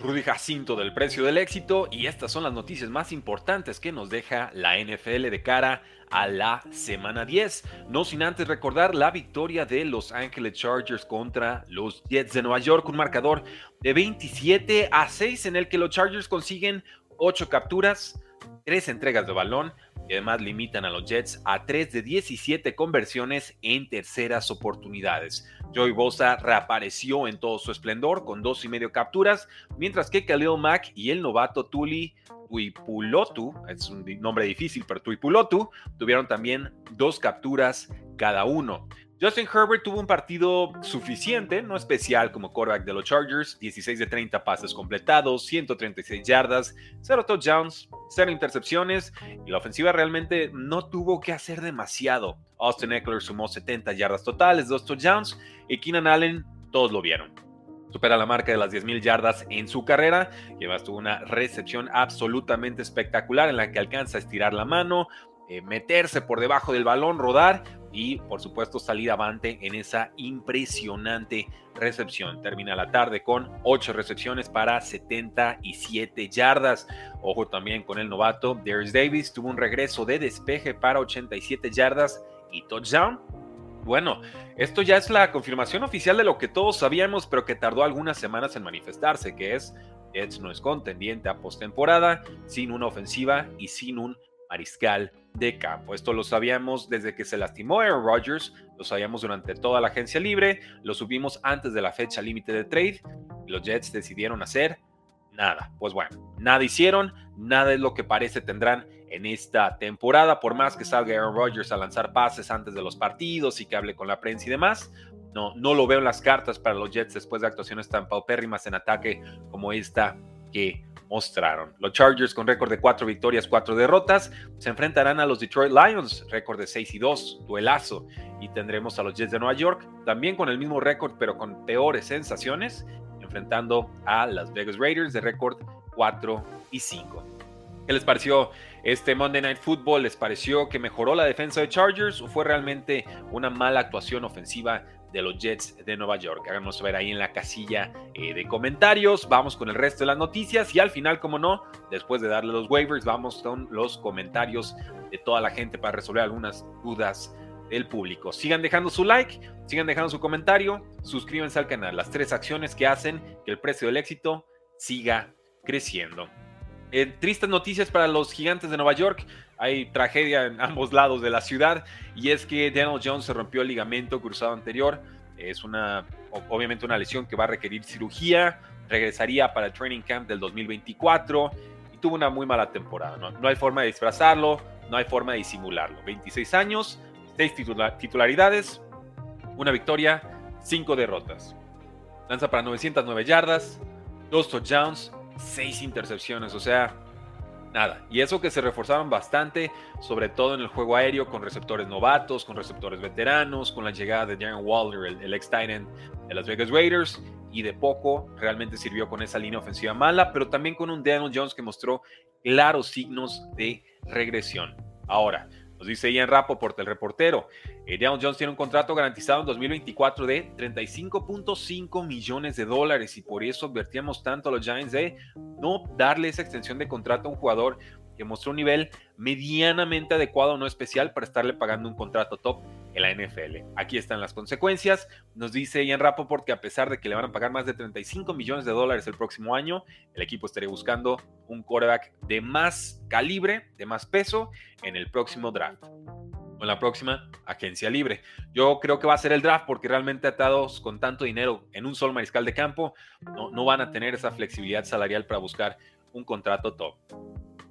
Rudy Jacinto del precio del éxito y estas son las noticias más importantes que nos deja la NFL de cara a la semana 10. No sin antes recordar la victoria de Los Angeles Chargers contra los Jets de Nueva York, un marcador de 27 a 6 en el que los Chargers consiguen 8 capturas, 3 entregas de balón, y además limitan a los Jets a 3 de 17 conversiones en terceras oportunidades. Joey Bosa reapareció en todo su esplendor con dos y medio capturas, mientras que Khalil Mack y el novato Tuli Tuipulotu, es un nombre difícil, pero Tuipulotu, tuvieron también dos capturas cada uno. Justin Herbert tuvo un partido suficiente, no especial como quarterback de los Chargers, 16 de 30 pases completados, 136 yardas, 0 touchdowns, 0 intercepciones y la ofensiva realmente no tuvo que hacer demasiado. Austin Eckler sumó 70 yardas totales, 2 touchdowns y Keenan Allen todos lo vieron. Supera la marca de las 10.000 yardas en su carrera además tuvo una recepción absolutamente espectacular en la que alcanza a estirar la mano, eh, meterse por debajo del balón, rodar y por supuesto salir avante en esa impresionante recepción. Termina la tarde con 8 recepciones para 77 yardas. Ojo también con el novato Darius Davis, tuvo un regreso de despeje para 87 yardas y touchdown. Bueno, esto ya es la confirmación oficial de lo que todos sabíamos, pero que tardó algunas semanas en manifestarse, que es Jets no es contendiente a postemporada, sin una ofensiva y sin un mariscal de campo. Esto lo sabíamos desde que se lastimó Aaron Rodgers, lo sabíamos durante toda la agencia libre, lo subimos antes de la fecha límite de trade. los Jets decidieron hacer nada. Pues bueno, nada hicieron, nada es lo que parece tendrán en esta temporada, por más que salga Aaron Rodgers a lanzar pases antes de los partidos y que hable con la prensa y demás. No, no lo veo en las cartas para los Jets después de actuaciones tan paupérrimas en ataque como esta que mostraron. Los Chargers con récord de 4 victorias, 4 derrotas, se enfrentarán a los Detroit Lions, récord de 6 y 2, duelazo. Y tendremos a los Jets de Nueva York, también con el mismo récord, pero con peores sensaciones, enfrentando a las Vegas Raiders de récord 4 y 5. ¿Qué les pareció este Monday Night Football? ¿Les pareció que mejoró la defensa de Chargers o fue realmente una mala actuación ofensiva de los Jets de Nueva York. Háganos saber ahí en la casilla eh, de comentarios. Vamos con el resto de las noticias y al final, como no, después de darle los waivers, vamos con los comentarios de toda la gente para resolver algunas dudas del público. Sigan dejando su like, sigan dejando su comentario, suscríbanse al canal. Las tres acciones que hacen que el precio del éxito siga creciendo. Eh, tristes noticias para los gigantes de Nueva York. Hay tragedia en ambos lados de la ciudad y es que Daniel Jones se rompió el ligamento cruzado anterior. Es una, obviamente, una lesión que va a requerir cirugía. Regresaría para el training camp del 2024 y tuvo una muy mala temporada. No, hay forma de disfrazarlo, no hay forma de disimularlo. 26 años, 6 titularidades, una victoria, 5 derrotas. Lanza para 909 yardas, 2 touchdowns, seis intercepciones, o sea, nada. Y eso que se reforzaron bastante, sobre todo en el juego aéreo, con receptores novatos, con receptores veteranos, con la llegada de Darren Waller, el, ex Titan de las Vegas Raiders, y de poco realmente sirvió con esa línea ofensiva mala, pero también con un Daniel Jones que mostró claros signos de regresión. Ahora, nos dice Ian Rappaport, el reportero. Eh, Jones tiene un contrato garantizado en 2024 de 35.5 millones de dólares y por eso advertíamos tanto a los Giants de no darle esa extensión de contrato a un jugador que mostró un nivel medianamente adecuado, no especial, para estarle pagando un contrato top en la NFL. Aquí están las consecuencias. Nos dice Ian Rappaport que a pesar de que le van a pagar más de 35 millones de dólares el próximo año, el equipo estaría buscando un quarterback de más calibre, de más peso en el próximo draft. O en la próxima agencia libre. Yo creo que va a ser el draft porque realmente atados con tanto dinero en un solo mariscal de campo, no, no van a tener esa flexibilidad salarial para buscar un contrato top.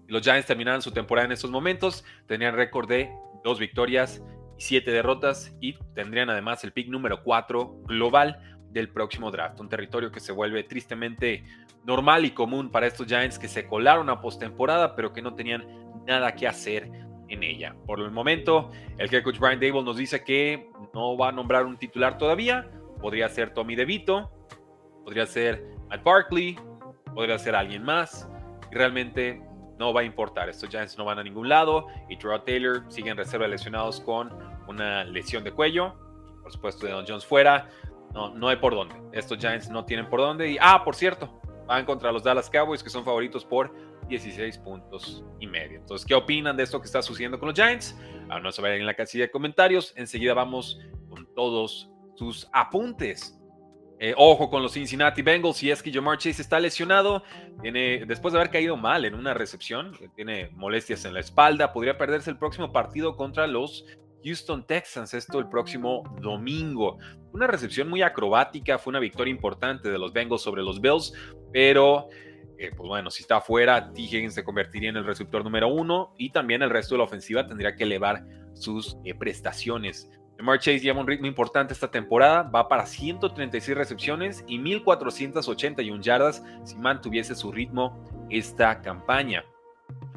Los Giants terminaron su temporada en estos momentos, tenían récord de dos victorias y siete derrotas y tendrían además el pick número 4 global del próximo draft. Un territorio que se vuelve tristemente normal y común para estos Giants que se colaron a postemporada, pero que no tenían nada que hacer en ella. Por el momento, el head coach Brian Dable nos dice que no va a nombrar un titular todavía. Podría ser Tommy DeVito, podría ser Matt Barkley, podría ser alguien más. Y realmente no va a importar. Estos Giants no van a ningún lado. Y Terrell Taylor sigue en reserva lesionados con una lesión de cuello. Por supuesto, Don Jones fuera. No, no hay por dónde. Estos Giants no tienen por dónde. Y, ah, por cierto, van contra los Dallas Cowboys, que son favoritos por 16 puntos y medio. Entonces, ¿qué opinan de esto que está sucediendo con los Giants? a saber en la casilla de comentarios. Enseguida vamos con todos sus apuntes. Eh, ojo con los Cincinnati Bengals, si es que Jamar Chase está lesionado, tiene, después de haber caído mal en una recepción, tiene molestias en la espalda, podría perderse el próximo partido contra los Houston Texans, esto el próximo domingo. Una recepción muy acrobática, fue una victoria importante de los Bengals sobre los Bills, pero eh, pues bueno, si está fuera, T. Higgins se convertiría en el receptor número uno y también el resto de la ofensiva tendría que elevar sus eh, prestaciones. Jamar Chase lleva un ritmo importante esta temporada, va para 136 recepciones y 1481 yardas si mantuviese su ritmo esta campaña.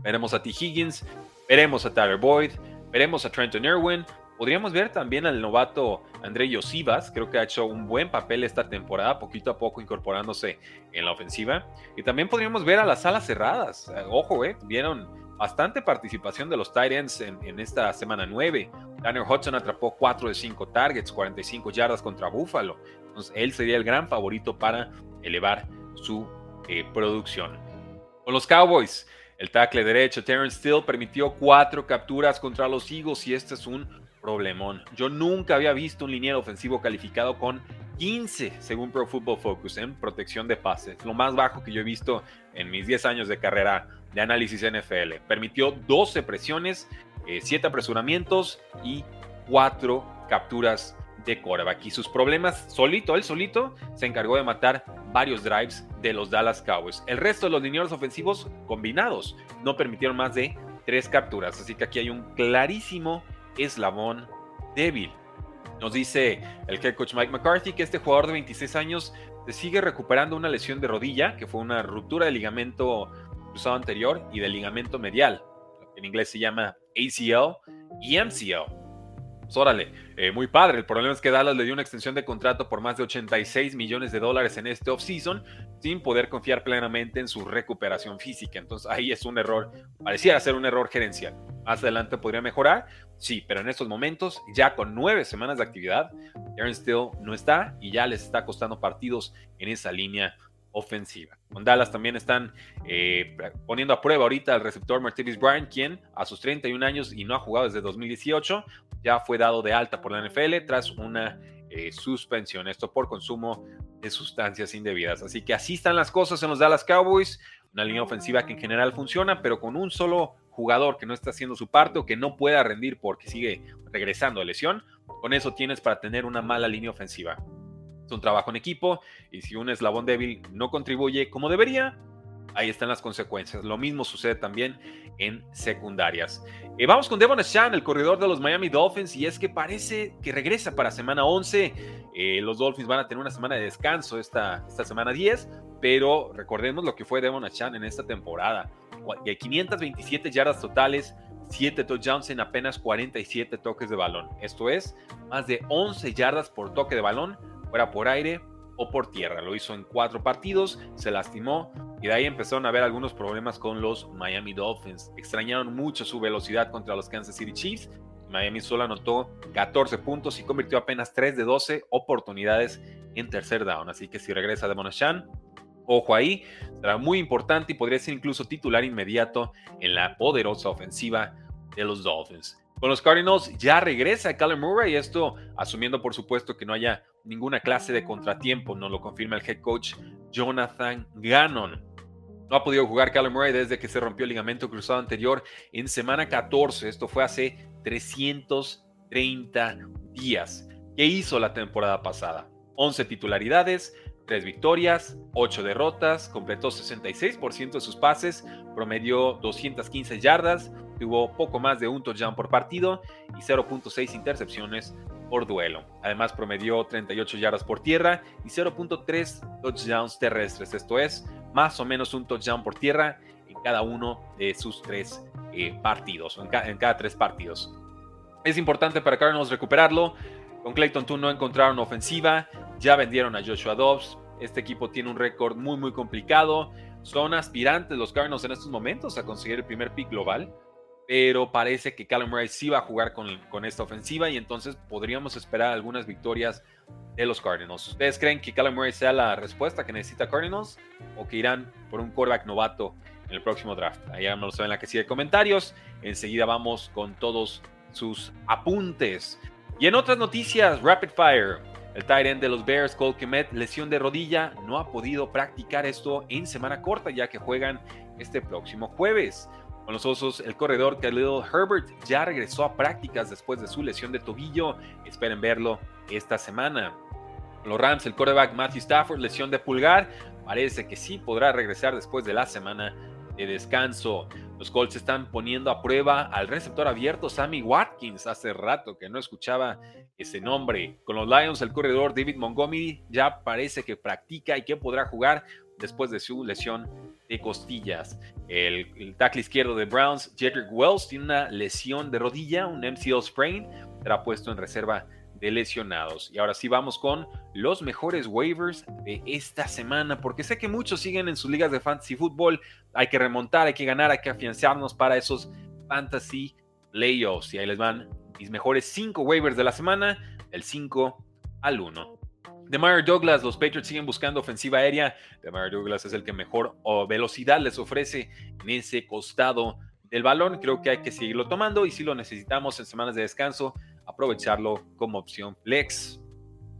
Veremos a T. Higgins, veremos a Tyler Boyd, veremos a Trenton Irwin, Podríamos ver también al novato André Yosivas, creo que ha hecho un buen papel esta temporada, poquito a poco incorporándose en la ofensiva. Y también podríamos ver a las alas cerradas. Eh, ojo, eh, vieron bastante participación de los tight ends en, esta semana 9. Daniel Hudson atrapó 4 de 5 targets, 45 yardas contra Buffalo. Entonces, él sería el gran favorito para elevar su eh, producción. Con los Cowboys, el tackle derecho Terrence Steele permitió 4 capturas contra los Eagles y este es un problemón. Yo nunca había visto un liniero ofensivo calificado con 15, según Pro Football Focus, en protección de pases. Lo más bajo que yo he visto en mis 10 años de carrera de análisis NFL. Permitió 12 presiones, 7 eh, apresuramientos y 4 capturas de coreback. Y sus problemas, solito, él solito, se encargó de matar varios drives de los Dallas Cowboys. El resto de los linieros ofensivos combinados no permitieron más de 3 capturas. Así que aquí hay un clarísimo eslabón débil. Nos dice el head coach Mike McCarthy que este jugador de 26 años se sigue recuperando una lesión de rodilla, que fue una ruptura de ligamento cruzado anterior y del ligamento medial, en inglés se llama ACL y MCL. Pues, órale, eh, muy padre. El problema es que Dallas le dio una extensión de contrato por más de 86 millones de dólares en este offseason sin poder confiar plenamente en su recuperación física. Entonces ahí es un error, pareciera ser un error gerencial. Más adelante podría mejorar, sí, pero en estos momentos, ya con nueve semanas de actividad, Aaron Still no está y ya les está costando partidos en esa línea ofensiva. Con Dallas también están eh, poniendo a prueba ahorita al receptor Martinez Bryant, quien a sus 31 años y no ha jugado desde 2018, ya fue dado de alta por la NFL tras una eh, suspensión, esto por consumo de sustancias indebidas. Así que así están las cosas en los Dallas Cowboys, una línea ofensiva que en general funciona, pero con un solo jugador que no está haciendo su parte o que no pueda rendir porque sigue regresando a lesión, con eso tienes para tener una mala línea ofensiva un trabajo en equipo y si un eslabón débil no contribuye como debería, ahí están las consecuencias. Lo mismo sucede también en secundarias. Eh, vamos con Devon Chan, el corredor de los Miami Dolphins, y es que parece que regresa para semana 11. Eh, los Dolphins van a tener una semana de descanso esta, esta semana 10, pero recordemos lo que fue Devon Chan en esta temporada. 527 yardas totales, 7 touchdowns en apenas 47 toques de balón. Esto es más de 11 yardas por toque de balón fuera por aire o por tierra. Lo hizo en cuatro partidos, se lastimó y de ahí empezaron a haber algunos problemas con los Miami Dolphins. Extrañaron mucho su velocidad contra los Kansas City Chiefs. Miami solo anotó 14 puntos y convirtió apenas 3 de 12 oportunidades en tercer down. Así que si regresa de Monachan, ojo ahí, será muy importante y podría ser incluso titular inmediato en la poderosa ofensiva de los Dolphins. Con los Cardinals ya regresa Callum Murray, esto asumiendo por supuesto que no haya ninguna clase de contratiempo, nos lo confirma el head coach Jonathan Gannon. No ha podido jugar Callum Murray desde que se rompió el ligamento cruzado anterior en semana 14, esto fue hace 330 días. ¿Qué hizo la temporada pasada? 11 titularidades, 3 victorias, 8 derrotas, completó 66% de sus pases, promedió 215 yardas, tuvo poco más de un touchdown por partido y 0.6 intercepciones por duelo. Además promedió 38 yardas por tierra y 0.3 touchdowns terrestres. Esto es más o menos un touchdown por tierra en cada uno de sus tres eh, partidos, en, cada tres partidos. Es importante para Cardinals recuperarlo. Con Clayton Tune no encontraron ofensiva, ya vendieron a Joshua Dobbs. Este equipo tiene un récord muy muy complicado. Son aspirantes los Cardinals en estos momentos a conseguir el primer pick global pero parece que Callum Murray sí va a jugar con, esta ofensiva y entonces podríamos esperar algunas victorias de los Cardinals. ¿Ustedes creen que Callum Murray sea la respuesta que necesita Cardinals o que irán por un quarterback novato en el próximo draft? Ahí nos en la casilla de comentarios. Enseguida vamos con todos sus apuntes. Y en otras noticias, Rapid Fire. El tight end de los Bears, Cole Kemet, lesión de rodilla, no ha podido practicar esto en semana corta ya que juegan este próximo jueves. Con los Osos, el corredor Khalil Herbert ya regresó a prácticas después de su lesión de tobillo. Esperen verlo esta semana. Con los Rams, el quarterback Matthew Stafford, lesión de pulgar. Parece que sí podrá regresar después de la semana de descanso. Los Colts están poniendo a prueba al receptor abierto Sammy Watkins. Hace rato que no escuchaba ese nombre. Con los Lions, el corredor David Montgomery ya parece que practica y que podrá jugar después de su lesión de costillas. El, tackle izquierdo de Browns, Jedrick Wells, tiene una lesión de rodilla, un MCL sprain, será puesto en reserva de lesionados. Y ahora sí vamos con los mejores waivers de esta semana, porque sé que muchos siguen en sus ligas de fantasy fútbol. Hay que remontar, hay que ganar, hay que afianzarnos para esos fantasy playoffs. Y ahí les van mis mejores 5 waivers de la semana, del 5 al 1. DeMar Douglas, los Patriots siguen buscando ofensiva aérea. DeMar Douglas es el que mejor velocidad les ofrece en ese costado del balón. Creo que hay que seguirlo tomando y si lo necesitamos en semanas de descanso, aprovecharlo como opción flex.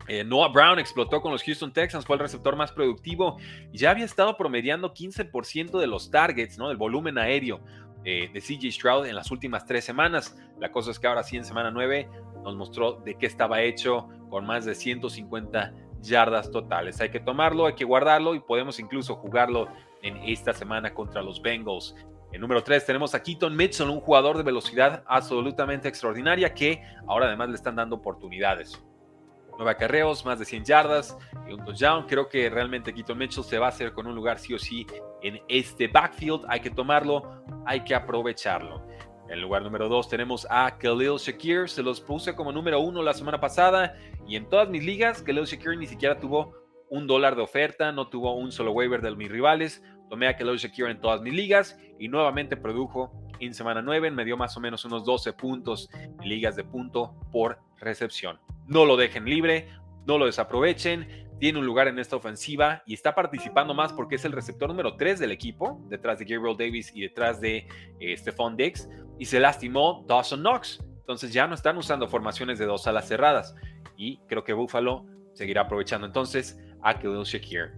Eh, Noah Brown explotó con los Houston Texans, fue el receptor más productivo ya había estado promediando 15% de los targets, ¿no? del volumen aéreo eh, de CJ Stroud en las últimas tres semanas. La cosa es que ahora sí, en semana 9, nos mostró de qué estaba hecho con más de 150 yardas totales. Hay que tomarlo, hay que guardarlo y podemos incluso jugarlo en esta semana contra los Bengals. En número 3 tenemos a Keaton Mitchell, un jugador de velocidad absolutamente extraordinaria que ahora además le están dando oportunidades. Nueve acarreos, más de 100 yardas y un touchdown. Creo que realmente Keaton Mitchell se va a hacer con un lugar sí o sí en este backfield. Hay que tomarlo, hay que aprovecharlo. En lugar número 2 tenemos a Khalil Shakir, se los puse como número 1 la semana pasada y en todas mis ligas Khalil Shakir ni siquiera tuvo un dólar de oferta, no tuvo un solo waiver de mis rivales. Tomé a Khalil Shakir en todas mis ligas y nuevamente produjo en semana 9, me dio más o menos unos 12 puntos en ligas de punto por recepción. No lo dejen libre, no lo desaprovechen, tiene un lugar en esta ofensiva y está participando más porque es el receptor número 3 del equipo, detrás de Gabriel Davis y detrás de eh, Stephon Diggs y se lastimó Dawson Knox. Entonces ya no están usando formaciones de dos alas cerradas. Y creo que Buffalo seguirá aprovechando entonces a Khalil Shakir.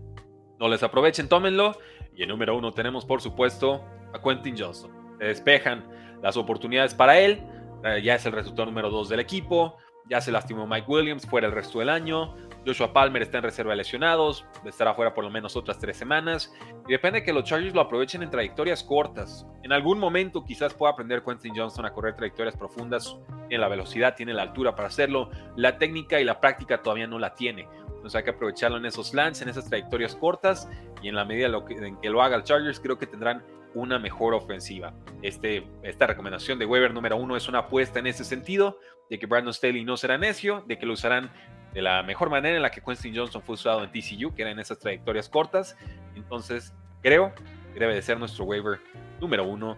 No les aprovechen, tómenlo. Y en número uno tenemos, por supuesto, a Quentin Johnson. Se despejan las oportunidades para él. Eh, ya es el resultado número dos del equipo. Ya se lastimó Mike Williams fuera el resto del año. Joshua Palmer está en reserva de lesionados, estará fuera por lo menos otras tres semanas. Y depende de que los Chargers lo aprovechen en trayectorias cortas. En algún momento quizás pueda aprender Quentin Johnson a correr trayectorias profundas. Tiene la velocidad, tiene la altura para hacerlo. La técnica y la práctica todavía no la tiene. Entonces hay que aprovecharlo en esos lands, en esas trayectorias cortas. Y en la medida en que lo haga el Chargers, creo que tendrán una mejor ofensiva. Este, esta recomendación de Weber número uno es una apuesta en ese sentido, de que Brandon Staley no será necio, de que lo usarán de la mejor manera en la que Quentin Johnson fue usado en TCU, que era en esas trayectorias cortas. Entonces, creo que debe de ser nuestro waiver número uno